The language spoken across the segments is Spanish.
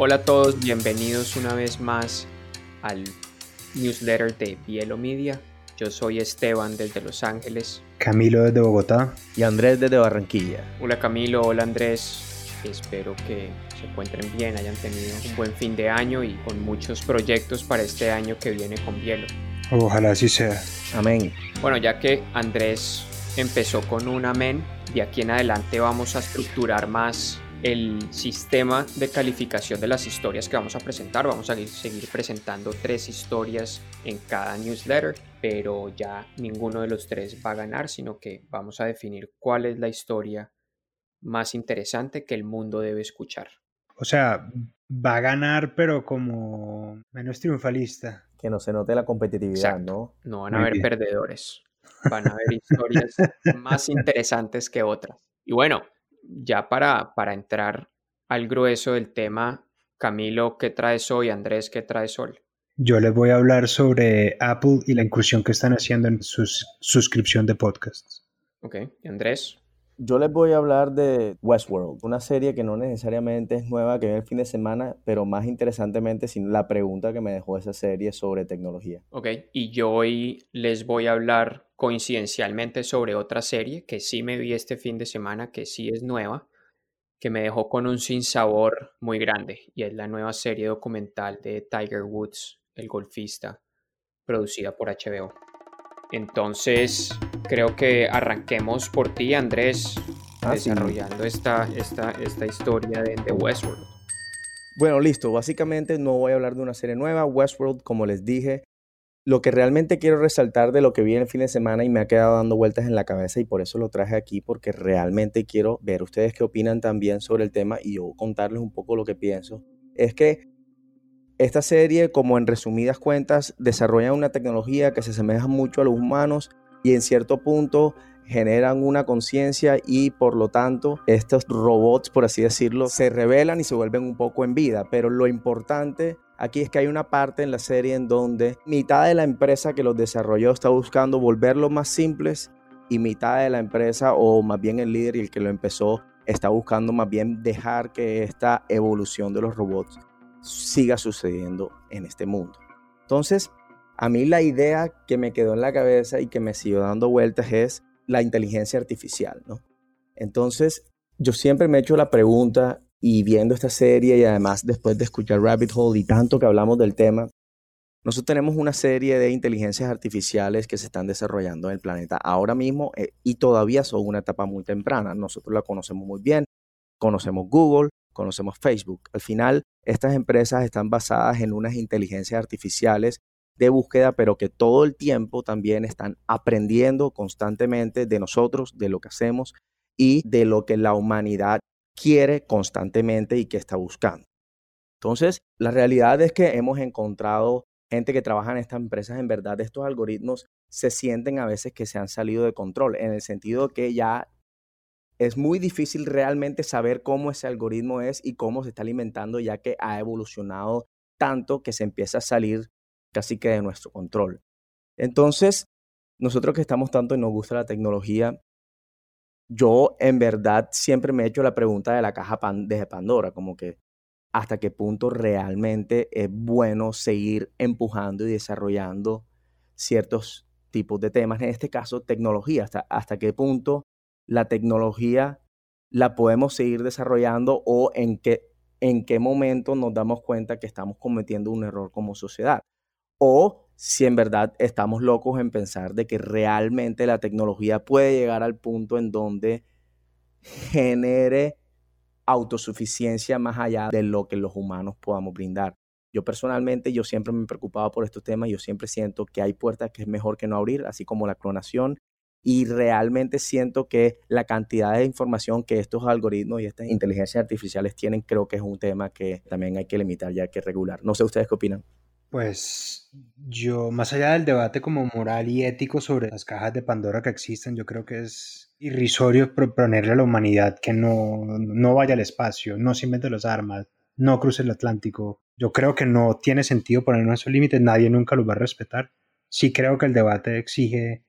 Hola a todos, bienvenidos una vez más al newsletter de Bielo Media. Yo soy Esteban desde Los Ángeles. Camilo desde Bogotá. Y Andrés desde Barranquilla. Hola Camilo, hola Andrés. Espero que se encuentren bien, hayan tenido un buen fin de año y con muchos proyectos para este año que viene con Bielo. Ojalá así sea. Amén. Bueno, ya que Andrés empezó con un amén, de aquí en adelante vamos a estructurar más el sistema de calificación de las historias que vamos a presentar. Vamos a seguir presentando tres historias en cada newsletter, pero ya ninguno de los tres va a ganar, sino que vamos a definir cuál es la historia más interesante que el mundo debe escuchar. O sea, va a ganar, pero como menos triunfalista. Que no se note la competitividad, ¿no? No van a haber perdedores. Van a haber historias más interesantes que otras. Y bueno, ya para, para entrar al grueso del tema, Camilo, ¿qué traes hoy? Andrés, ¿qué traes hoy? Yo les voy a hablar sobre Apple y la incursión que están haciendo en su suscripción de podcasts. Ok, ¿y Andrés? Yo les voy a hablar de Westworld, una serie que no necesariamente es nueva, que viene el fin de semana, pero más interesantemente, sin la pregunta que me dejó esa serie sobre tecnología. Ok, y yo hoy les voy a hablar coincidencialmente sobre otra serie que sí me vi este fin de semana, que sí es nueva, que me dejó con un sinsabor muy grande, y es la nueva serie documental de Tiger Woods, el golfista, producida por HBO. Entonces, creo que arranquemos por ti, Andrés, ah, desarrollando esta, esta, esta historia de, de Westworld. Bueno, listo. Básicamente no voy a hablar de una serie nueva. Westworld, como les dije, lo que realmente quiero resaltar de lo que vi en el fin de semana y me ha quedado dando vueltas en la cabeza y por eso lo traje aquí, porque realmente quiero ver ustedes qué opinan también sobre el tema y yo contarles un poco lo que pienso, es que esta serie, como en resumidas cuentas, desarrolla una tecnología que se asemeja mucho a los humanos y en cierto punto generan una conciencia y por lo tanto estos robots, por así decirlo, se revelan y se vuelven un poco en vida. Pero lo importante aquí es que hay una parte en la serie en donde mitad de la empresa que los desarrolló está buscando volverlos más simples y mitad de la empresa o más bien el líder y el que lo empezó está buscando más bien dejar que esta evolución de los robots siga sucediendo en este mundo. Entonces, a mí la idea que me quedó en la cabeza y que me siguió dando vueltas es la inteligencia artificial, ¿no? Entonces, yo siempre me he hecho la pregunta y viendo esta serie y además después de escuchar Rabbit Hole y tanto que hablamos del tema, nosotros tenemos una serie de inteligencias artificiales que se están desarrollando en el planeta ahora mismo eh, y todavía son una etapa muy temprana. Nosotros la conocemos muy bien, conocemos Google, conocemos Facebook. Al final, estas empresas están basadas en unas inteligencias artificiales de búsqueda, pero que todo el tiempo también están aprendiendo constantemente de nosotros, de lo que hacemos y de lo que la humanidad quiere constantemente y que está buscando. Entonces, la realidad es que hemos encontrado gente que trabaja en estas empresas, en verdad estos algoritmos se sienten a veces que se han salido de control, en el sentido que ya es muy difícil realmente saber cómo ese algoritmo es y cómo se está alimentando, ya que ha evolucionado tanto que se empieza a salir casi que de nuestro control. Entonces, nosotros que estamos tanto y nos gusta la tecnología, yo en verdad siempre me he hecho la pregunta de la caja de Pandora, como que hasta qué punto realmente es bueno seguir empujando y desarrollando ciertos tipos de temas, en este caso tecnología, hasta, hasta qué punto la tecnología la podemos seguir desarrollando o en qué, en qué momento nos damos cuenta que estamos cometiendo un error como sociedad. O si en verdad estamos locos en pensar de que realmente la tecnología puede llegar al punto en donde genere autosuficiencia más allá de lo que los humanos podamos brindar. Yo personalmente, yo siempre me he preocupado por estos temas, yo siempre siento que hay puertas que es mejor que no abrir, así como la clonación, y realmente siento que la cantidad de información que estos algoritmos y estas inteligencias artificiales tienen, creo que es un tema que también hay que limitar y hay que regular. No sé ustedes qué opinan. Pues yo, más allá del debate como moral y ético sobre las cajas de Pandora que existen, yo creo que es irrisorio proponerle a la humanidad que no, no vaya al espacio, no se invente las armas, no cruce el Atlántico. Yo creo que no tiene sentido poner esos límites, nadie nunca los va a respetar. Sí creo que el debate exige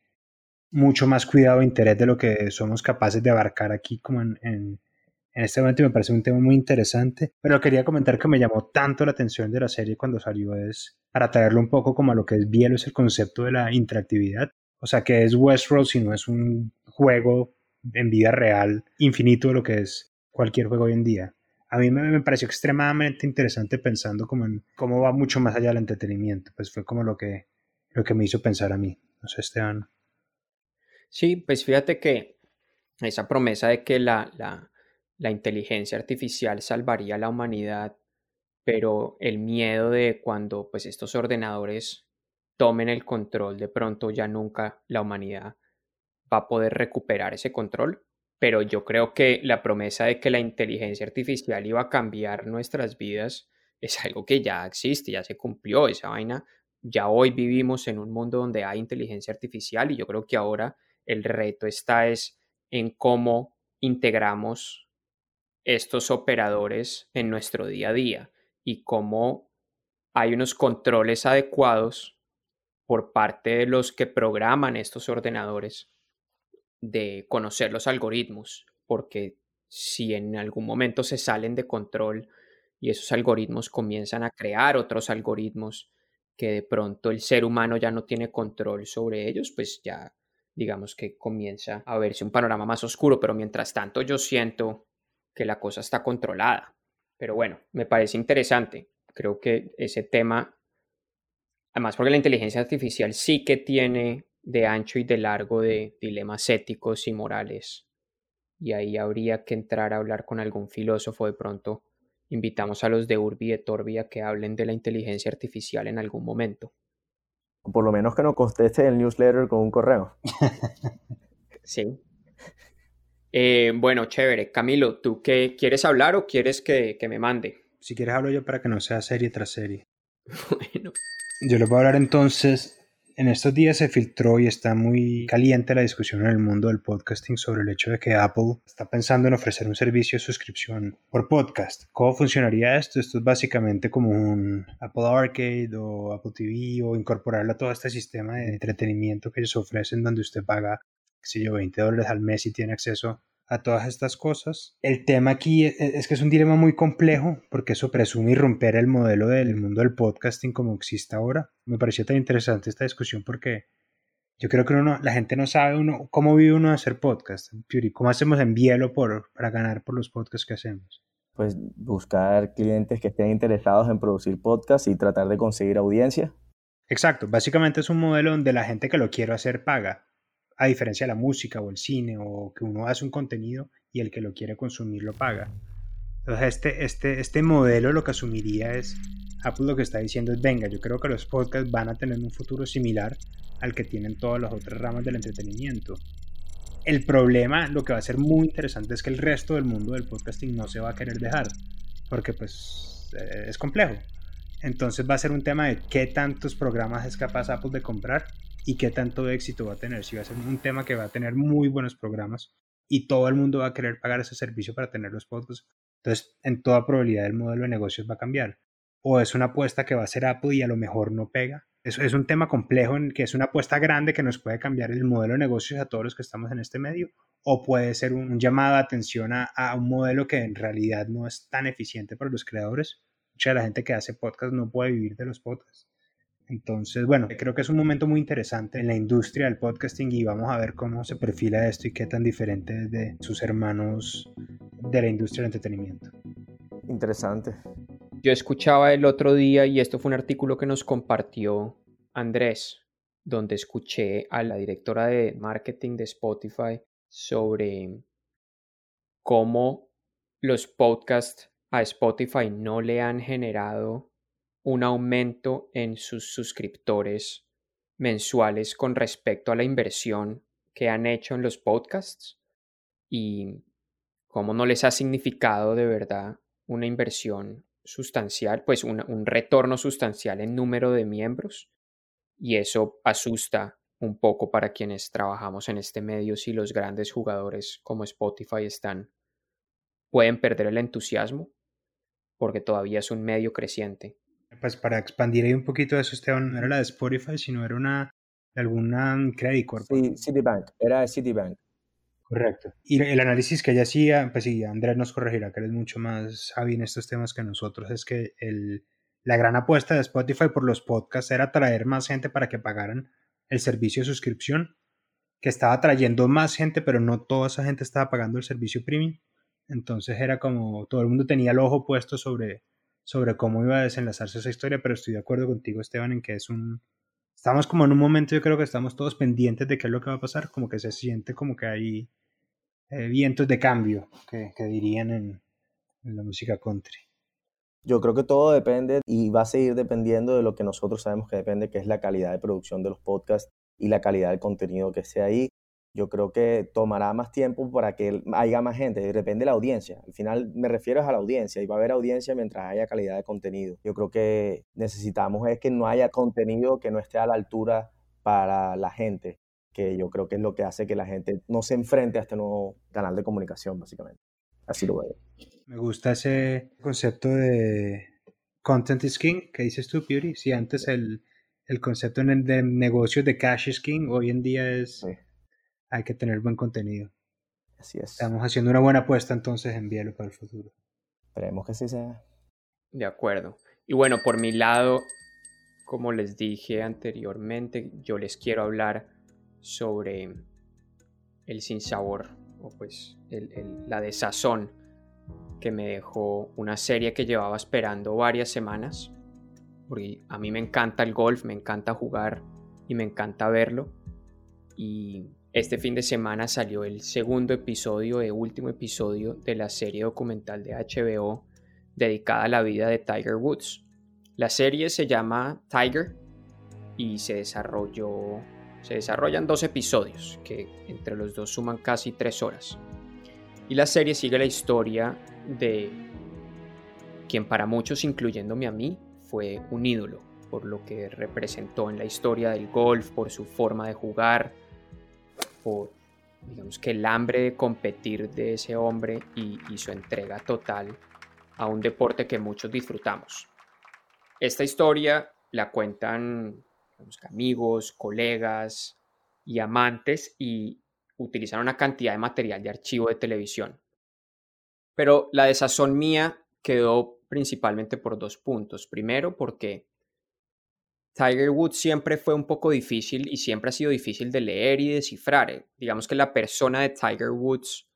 mucho más cuidado e interés de lo que somos capaces de abarcar aquí como en, en este momento me parece un tema muy interesante, pero quería comentar que me llamó tanto la atención de la serie cuando salió es para traerlo un poco como a lo que es Bielo, es el concepto de la interactividad, o sea que es Westworld si no es un juego en vida real infinito de lo que es cualquier juego hoy en día. A mí me, pareció extremadamente interesante pensando como en cómo va mucho más allá del entretenimiento, pues fue como lo que, lo que me hizo pensar a mí, no sé Esteban. Sí, pues fíjate que esa promesa de que la, la, la inteligencia artificial salvaría a la humanidad, pero el miedo de cuando pues estos ordenadores tomen el control, de pronto ya nunca la humanidad va a poder recuperar ese control. Pero yo creo que la promesa de que la inteligencia artificial iba a cambiar nuestras vidas es algo que ya existe, ya se cumplió esa vaina. Ya hoy vivimos en un mundo donde hay inteligencia artificial y yo creo que ahora el reto está es en cómo integramos estos operadores en nuestro día a día y cómo hay unos controles adecuados por parte de los que programan estos ordenadores de conocer los algoritmos, porque si en algún momento se salen de control y esos algoritmos comienzan a crear otros algoritmos que de pronto el ser humano ya no tiene control sobre ellos, pues ya digamos que comienza a verse un panorama más oscuro, pero mientras tanto yo siento que la cosa está controlada. Pero bueno, me parece interesante. Creo que ese tema, además porque la inteligencia artificial sí que tiene de ancho y de largo de dilemas éticos y morales. Y ahí habría que entrar a hablar con algún filósofo de pronto. Invitamos a los de Urbi y de Torbi que hablen de la inteligencia artificial en algún momento. Por lo menos que nos conteste el newsletter con un correo. sí. Eh, bueno, chévere. Camilo, ¿tú qué quieres hablar o quieres que, que me mande? Si quieres hablo yo para que no sea serie tras serie. bueno. Yo les voy a hablar entonces en estos días se filtró y está muy caliente la discusión en el mundo del podcasting sobre el hecho de que Apple está pensando en ofrecer un servicio de suscripción por podcast. ¿Cómo funcionaría esto? Esto es básicamente como un Apple Arcade o Apple TV o incorporarlo a todo este sistema de entretenimiento que ellos ofrecen donde usted paga, si yo, 20 dólares al mes y tiene acceso a todas estas cosas. El tema aquí e, e, es, que es un dilema muy complejo porque eso presume romper el modelo del mundo del podcasting como existe ahora. Me pareció tan interesante esta discusión porque yo creo que uno, la gente no sabe uno, cómo vive uno de hacer podcast. ¿Cómo hacemos en Bielo por, para ganar por los podcasts que hacemos? Pues buscar clientes que estén interesados en producir podcasts y tratar de conseguir audiencia. Exacto, básicamente es un modelo donde la gente que lo quiere hacer paga a diferencia de la música o el cine o que uno hace un contenido y el que lo quiere consumir lo paga. Entonces este, este, este modelo lo que asumiría es, Apple lo que está diciendo es, venga, yo creo que los podcasts van a tener un futuro similar al que tienen todas las otras ramas del entretenimiento. El problema, lo que va a ser muy interesante es que el resto del mundo del podcasting no se va a querer dejar, porque pues eh, es complejo. Entonces va a ser un tema de qué tantos programas es capaz Apple de comprar y qué tanto éxito va a tener. Si va a ser un tema que va a tener muy buenos programas y todo el mundo va a querer pagar ese servicio para tener los podcasts, entonces en toda probabilidad el modelo de negocios va a cambiar. O es una apuesta que va a ser Apple y a lo mejor no pega. Es, es un tema complejo en que es una apuesta grande que nos puede cambiar el modelo de negocios a todos los que estamos en este medio. O puede ser un, llamado de atención a, a un modelo que en realidad no es tan eficiente para los creadores. Mucha de la gente que hace podcast no puede vivir de los podcasts. Entonces, bueno, creo que es un momento muy interesante en la industria del podcasting y vamos a ver cómo se perfila esto y qué tan diferente es de sus hermanos de la industria del entretenimiento. Interesante. Yo escuchaba el otro día y esto fue un artículo que nos compartió Andrés, donde escuché a la directora de marketing de Spotify sobre cómo los podcasts a Spotify no le han generado un aumento en sus suscriptores mensuales con respecto a la inversión que han hecho en los podcasts y cómo no les ha significado de verdad una inversión sustancial, pues un, retorno sustancial en número de miembros. Y eso asusta un poco para quienes trabajamos en este medio si los grandes jugadores como Spotify están pueden perder el entusiasmo porque todavía es un medio creciente pues para expandir ahí un poquito eso, Esteban, no era la de Spotify, sino era una de alguna Credit Corp. Sí, Citibank, era de Citibank. Correcto. Y el análisis que ella hacía, pues sí, Andrés nos corregirá que él es mucho más sabio en estos temas que nosotros, es que el, la gran apuesta de Spotify por los podcasts era traer más gente para que pagaran el servicio de suscripción, que estaba trayendo más gente, pero no toda esa gente estaba pagando el servicio premium. Entonces era como todo el mundo tenía el ojo puesto sobre, sobre cómo iba a desenlazarse esa historia, pero estoy de acuerdo contigo, Esteban, en que es un... Estamos como en un momento, yo creo que estamos todos pendientes de qué es lo que va a pasar, como que se siente como que hay eh, vientos de cambio, que, dirían en, en la música country. Yo creo que todo depende y va a seguir dependiendo de lo que nosotros sabemos que depende, que es la calidad de producción de los podcasts y la calidad del contenido que sea ahí yo creo que tomará más tiempo para que haya más gente, depende de la audiencia. Al final me refiero a la audiencia y va a haber audiencia mientras haya calidad de contenido. Yo creo que necesitamos es que no haya contenido que no esté a la altura para la gente, que yo creo que es lo que hace que la gente no se enfrente a este nuevo canal de comunicación, básicamente. Así lo veo. Me gusta ese concepto de content is king que dices tú, Beauty. Si antes el, el concepto de negocio de cash is king, hoy en día es hay que tener buen contenido. Así es. Estamos haciendo una buena apuesta entonces en Bielo para el futuro. Esperemos que sí sea. De acuerdo. Y bueno, por mi lado, como les dije anteriormente, yo les quiero hablar sobre el sinsabor o pues la desazón que me dejó una serie que llevaba esperando varias semanas. Porque a mí me encanta el golf, me encanta jugar y me encanta verlo. Y este fin de semana salió el segundo episodio e último episodio de la serie documental de HBO dedicada a la vida de Tiger Woods. La serie se llama Tiger y se desarrolló se desarrollan dos episodios que entre los dos suman casi tres horas. Y la serie sigue la historia de quien para muchos, incluyéndome a mí, fue un ídolo por lo que representó en la historia del golf, por su forma de jugar, por, digamos que el hambre de competir de ese hombre y, su entrega total a un deporte que muchos disfrutamos. Esta historia la cuentan amigos, colegas y amantes y utilizan una cantidad de material de archivo de televisión. Pero la desazón mía quedó principalmente por dos puntos. Primero, porque Tiger Woods siempre fue un poco difícil y siempre ha sido difícil de leer y descifrar. Eh. Digamos que la persona de Tiger Woods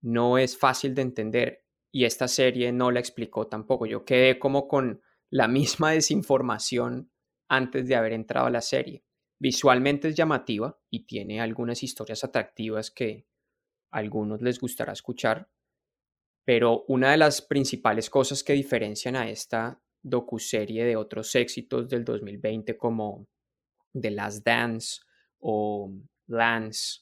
no es fácil de entender y esta serie no la explicó tampoco. Yo quedé como con la misma desinformación antes de haber entrado a la serie. Visualmente es llamativa y tiene algunas historias atractivas que a algunos les gustará escuchar, pero una de las principales cosas que diferencian a esta docuserie de otros éxitos del 2020 como The Last Dance o Lance,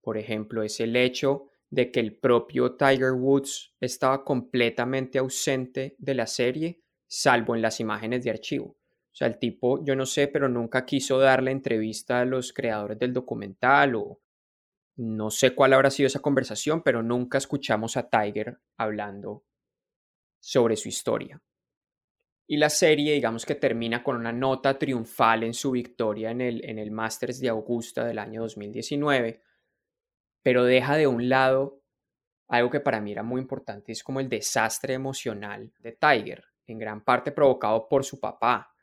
por ejemplo, es el hecho de que el propio Tiger Woods estaba completamente ausente de la serie, salvo en las imágenes de archivo. O sea, el tipo, yo no sé, pero nunca quiso darle entrevista a los creadores del documental o no sé cuál habrá sido esa conversación, pero nunca escuchamos a Tiger hablando sobre su historia. Y la serie, digamos que termina con una nota triunfal en su victoria en el, en el Masters de Augusta del año 2019, pero deja de un lado algo que para mí era muy importante, es como el desastre emocional de Tiger, en gran parte provocado por su papá,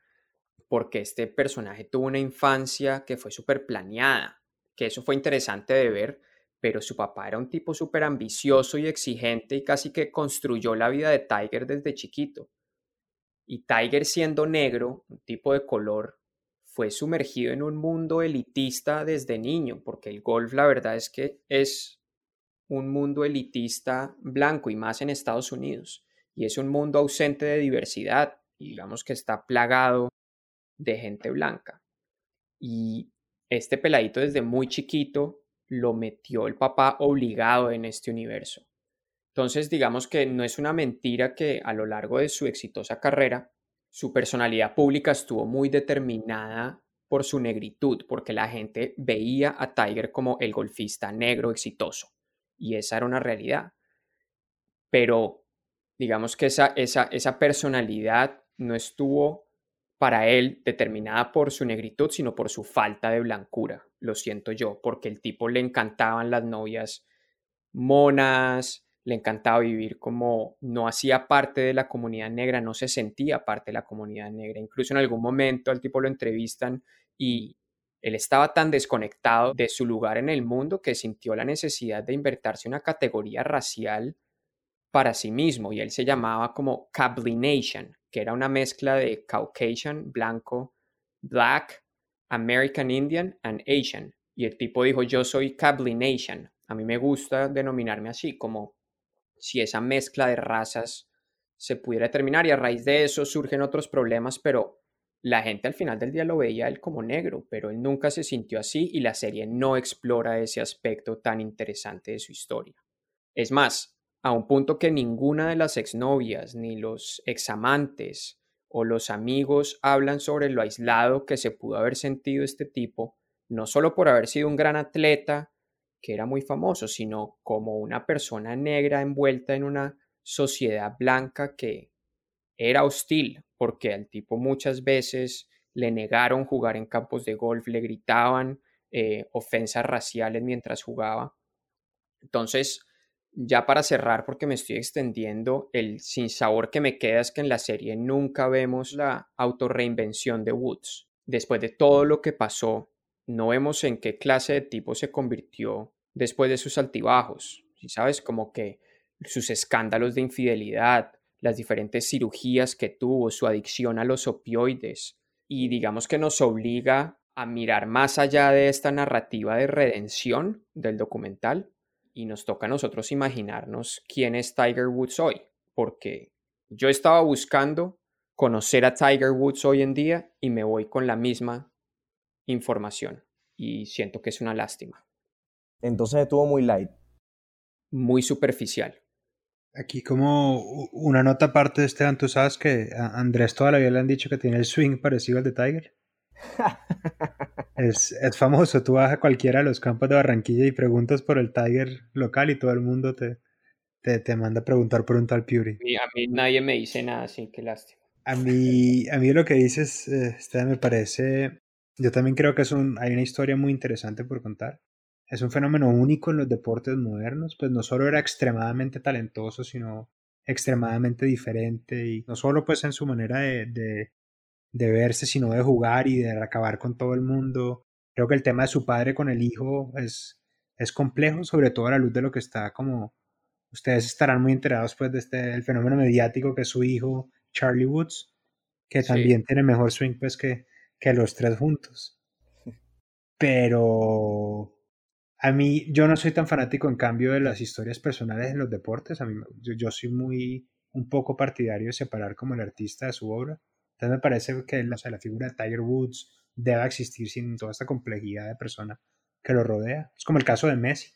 porque este personaje tuvo una infancia que fue súper planeada, que eso fue interesante de ver, pero su papá era un tipo súper ambicioso y exigente y casi que construyó la vida de Tiger desde chiquito. Y Tiger siendo negro, un tipo de color, fue sumergido en un mundo elitista desde niño, porque el golf la verdad es que es un mundo elitista blanco y más en Estados Unidos. Y es un mundo ausente de diversidad, y digamos que está plagado de gente blanca. Y este peladito desde muy chiquito lo metió el papá obligado en este universo. Entonces, digamos que no es una mentira que a lo largo de su exitosa carrera, su personalidad pública estuvo muy determinada por su negritud, porque la gente veía a Tiger como el golfista negro exitoso, y esa era una realidad. Pero digamos que esa, esa, esa personalidad no estuvo para él determinada por su negritud, sino por su falta de blancura, lo siento yo, porque el tipo le encantaban las novias monas, le encantaba vivir como no hacía parte de la comunidad negra, no se sentía parte de la comunidad negra. Incluso en algún momento al tipo lo entrevistan y él estaba tan desconectado de su lugar en el mundo que sintió la necesidad de invertirse una categoría racial para sí mismo y él se llamaba como Cablination, que era una mezcla de Caucasian, blanco, black, American Indian and Asian. Y el tipo dijo, yo soy Cablination. A mí me gusta denominarme así, como si esa mezcla de razas se pudiera terminar y a raíz de eso surgen otros problemas, pero la gente al final del día lo veía él como negro, pero él nunca se sintió así y la serie no explora ese aspecto tan interesante de su historia. Es más, a un punto que ninguna de las exnovias, ni los examantes o los amigos hablan sobre lo aislado que se pudo haber sentido este tipo, no solo por haber sido un gran atleta que era muy famoso, sino como una persona negra envuelta en una sociedad blanca que era hostil, porque al tipo muchas veces le negaron jugar en campos de golf, le gritaban eh, ofensas raciales mientras jugaba. Entonces, ya para cerrar, porque me estoy extendiendo, el sinsabor que me queda es que en la serie nunca vemos la autorreinvención de Woods. Después de todo lo que pasó, no vemos en qué clase de tipo se convirtió después de sus altibajos, ¿sabes? Como que sus escándalos de infidelidad, las diferentes cirugías que tuvo, su adicción a los opioides, y digamos que nos obliga a mirar más allá de esta narrativa de redención del documental y nos toca a nosotros imaginarnos quién es Tiger Woods hoy, porque yo estaba buscando conocer a Tiger Woods hoy en día y me voy con la misma información y siento que es una lástima. Entonces estuvo muy light. Muy superficial. Aquí como una nota aparte de Esteban, tú sabes que a Andrés toda la vida le han dicho que tiene el swing parecido al de Tiger. es, es, famoso, tú vas a cualquiera de los campos de Barranquilla y preguntas por el Tiger local y todo el mundo te, te, te manda a preguntar por un tal Puri. a mí nadie me dice nada, así que lástima. A mí, a mí lo que dices, eh, Esteban, me parece, yo también creo que es un, hay una historia muy interesante por contar es un fenómeno único en los deportes modernos, pues no solo era extremadamente talentoso, sino extremadamente diferente y no solo pues en su manera de, de, de, verse, sino de jugar y de acabar con todo el mundo. Creo que el tema de su padre con el hijo es, es complejo, sobre todo a la luz de lo que está como ustedes estarán muy enterados pues de este el fenómeno mediático que es su hijo Charlie Woods, que también tiene mejor swing pues que, que los tres juntos. Pero a mí, yo no soy tan fanático en cambio de las historias personales en los deportes. A mí, yo, soy muy, un poco partidario de separar como el artista de su obra. Entonces me parece que la, la figura de Tiger Woods debe existir sin toda esta complejidad de persona que lo rodea. Es como el caso de Messi.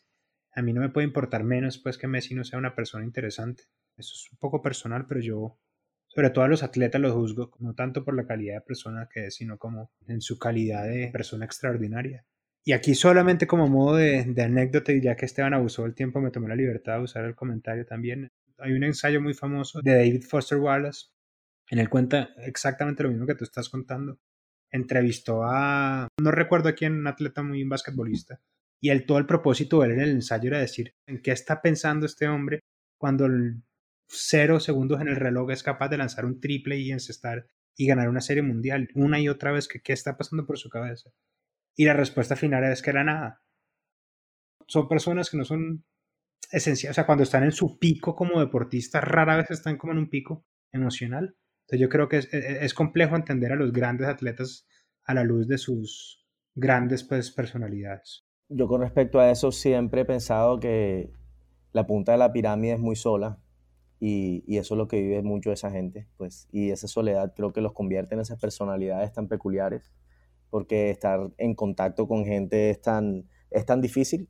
A mí no me puede importar menos pues que Messi no sea una persona interesante. Eso es un poco personal, pero yo, sobre todo a los atletas, los juzgo no tanto por la calidad de persona que es, sino como en su calidad de persona extraordinaria. Y aquí solamente como modo de, anécdota, y ya que Esteban abusó del tiempo, me tomé la libertad de usar el comentario también. Hay un ensayo muy famoso de David Foster Wallace, en el cuenta exactamente lo mismo que tú estás contando. Entrevistó a, no recuerdo a quién, un atleta muy basquetbolista, y el, todo el propósito de él en el ensayo era decir, ¿en qué está pensando este hombre cuando cero segundos en el reloj es capaz de lanzar un triple y encestar y ganar una serie mundial una y otra vez? ¿Qué está pasando por su cabeza? Y la respuesta final es que era nada. Son personas que no son esenciales, o sea, cuando están en su pico como deportistas, rara vez están como en un pico emocional. Entonces yo creo que es, e, es complejo entender a los grandes atletas a la luz de sus grandes pues, personalidades. Yo con respecto a eso siempre he pensado que la punta de la pirámide es muy sola y, y, eso es lo que vive mucho esa gente, pues, y esa soledad creo que los convierte en esas personalidades tan peculiares porque estar en contacto con gente es tan, es tan difícil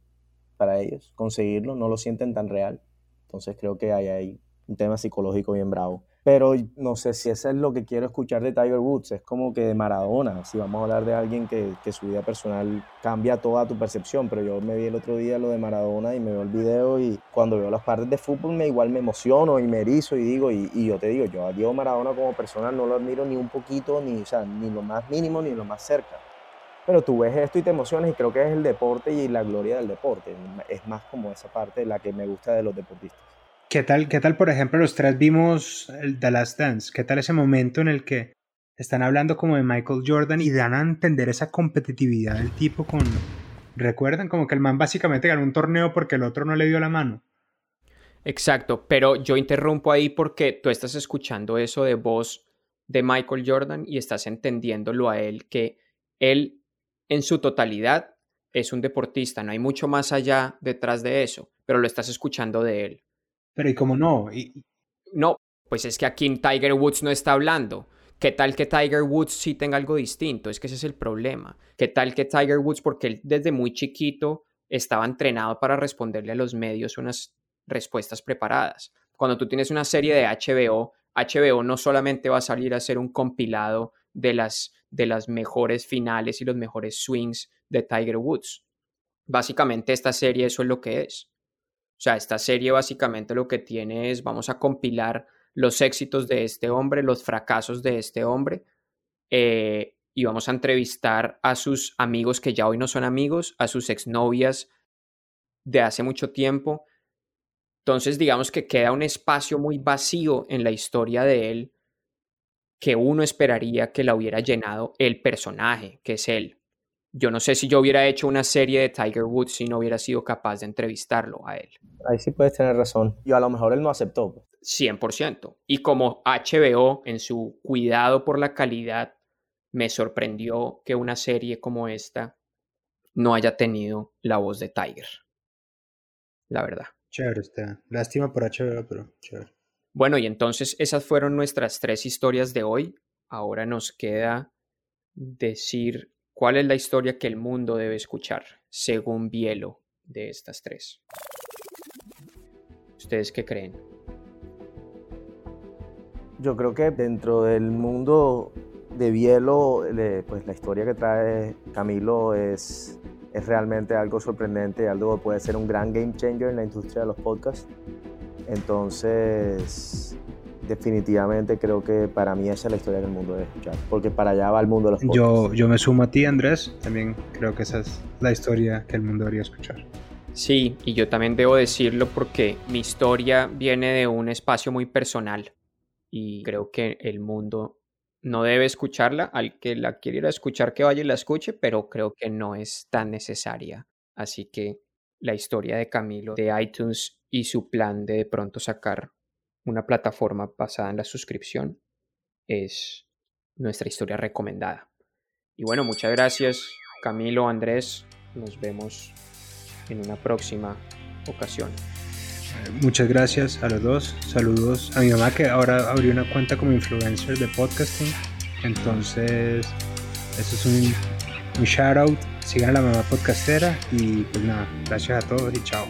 para ellos conseguirlo, no lo sienten tan real. Entonces creo que hay ahí un tema psicológico bien bravo. Pero no sé si eso es lo que quiero escuchar de Tiger Woods, es como que de Maradona, si vamos a hablar de alguien que, que, su vida personal cambia toda tu percepción, pero yo me vi el otro día lo de Maradona y me veo el video y cuando veo las partes de fútbol me igual me emociono y me erizo y digo, y, y yo te digo, yo a Diego Maradona como persona no lo admiro ni un poquito, ni, o sea, ni lo más mínimo ni lo más cerca. Pero tú ves esto y te emocionas y creo que es el deporte y la gloria del deporte. Es más como esa parte la que me gusta de los deportistas. ¿Qué tal, qué tal por ejemplo, los tres vimos el The Last Dance? ¿Qué tal ese momento en el que están hablando como de Michael Jordan y dan a entender esa competitividad del tipo con... ¿Recuerdan? Como que el man básicamente ganó un torneo porque el otro no le dio la mano. Exacto, pero yo interrumpo ahí porque tú estás escuchando eso de voz de Michael Jordan y estás entendiéndolo a él que él en su totalidad es un deportista, no hay mucho más allá detrás de eso, pero lo estás escuchando de él. Pero ¿y cómo no? No, pues es que aquí Tiger Woods no está hablando. ¿Qué tal que Tiger Woods sí tenga algo distinto? Es que ese es el problema. ¿Qué tal que Tiger Woods, porque él desde muy chiquito estaba entrenado para responderle a los medios unas respuestas preparadas? Cuando tú tienes una serie de HBO, HBO no solamente va a salir a hacer un compilado de las, de las mejores finales y los mejores swings de Tiger Woods. Básicamente esta serie eso es lo que es. O sea, esta serie básicamente lo que tiene es, vamos a compilar los éxitos de este hombre, los fracasos de este hombre, eh, y vamos a entrevistar a sus amigos que ya hoy no son amigos, a sus exnovias de hace mucho tiempo. Entonces, digamos que queda un espacio muy vacío en la historia de él que uno esperaría que la hubiera llenado el personaje, que es él. Yo no sé si yo hubiera hecho una serie de Tiger Woods si no hubiera sido capaz de entrevistarlo a él. Ahí sí puedes tener razón. Y a lo mejor él no aceptó. 100%. Y como HBO, en su cuidado por la calidad, me sorprendió que una serie como esta no haya tenido la voz de Tiger. La verdad. Chévere está. Lástima por HBO, pero chévere. Bueno, y entonces esas fueron nuestras tres historias de hoy. Ahora nos queda decir ¿Cuál es la historia que el mundo debe escuchar, según Bielo, de estas tres? ¿Ustedes qué creen? Yo creo que dentro del mundo de Bielo, pues la historia que trae Camilo es, es realmente algo sorprendente, algo que puede ser un gran game changer en la industria de los podcasts. Entonces, definitivamente creo que para mí esa es la historia del mundo de escuchar, porque para allá va el mundo de los podcasts. Yo, yo me sumo a ti, Andrés, también creo que esa es la historia que el mundo debería escuchar. Sí, y yo también debo decirlo porque mi historia viene de un espacio muy personal y creo que el mundo no debe escucharla. Al que la quiera escuchar, que vaya y la escuche, pero creo que no es tan necesaria. Así que la historia de Camilo de iTunes y su plan de de pronto sacar una plataforma basada en la suscripción es nuestra historia recomendada. Y bueno, muchas gracias Camilo, Andrés. Nos vemos en una próxima ocasión. Muchas gracias a los dos. Saludos a mi mamá que ahora abrió una cuenta como influencer de podcasting. Entonces, eso es un, un shout out. Sigan a la mamá podcastera y pues nada, gracias a todos y chao.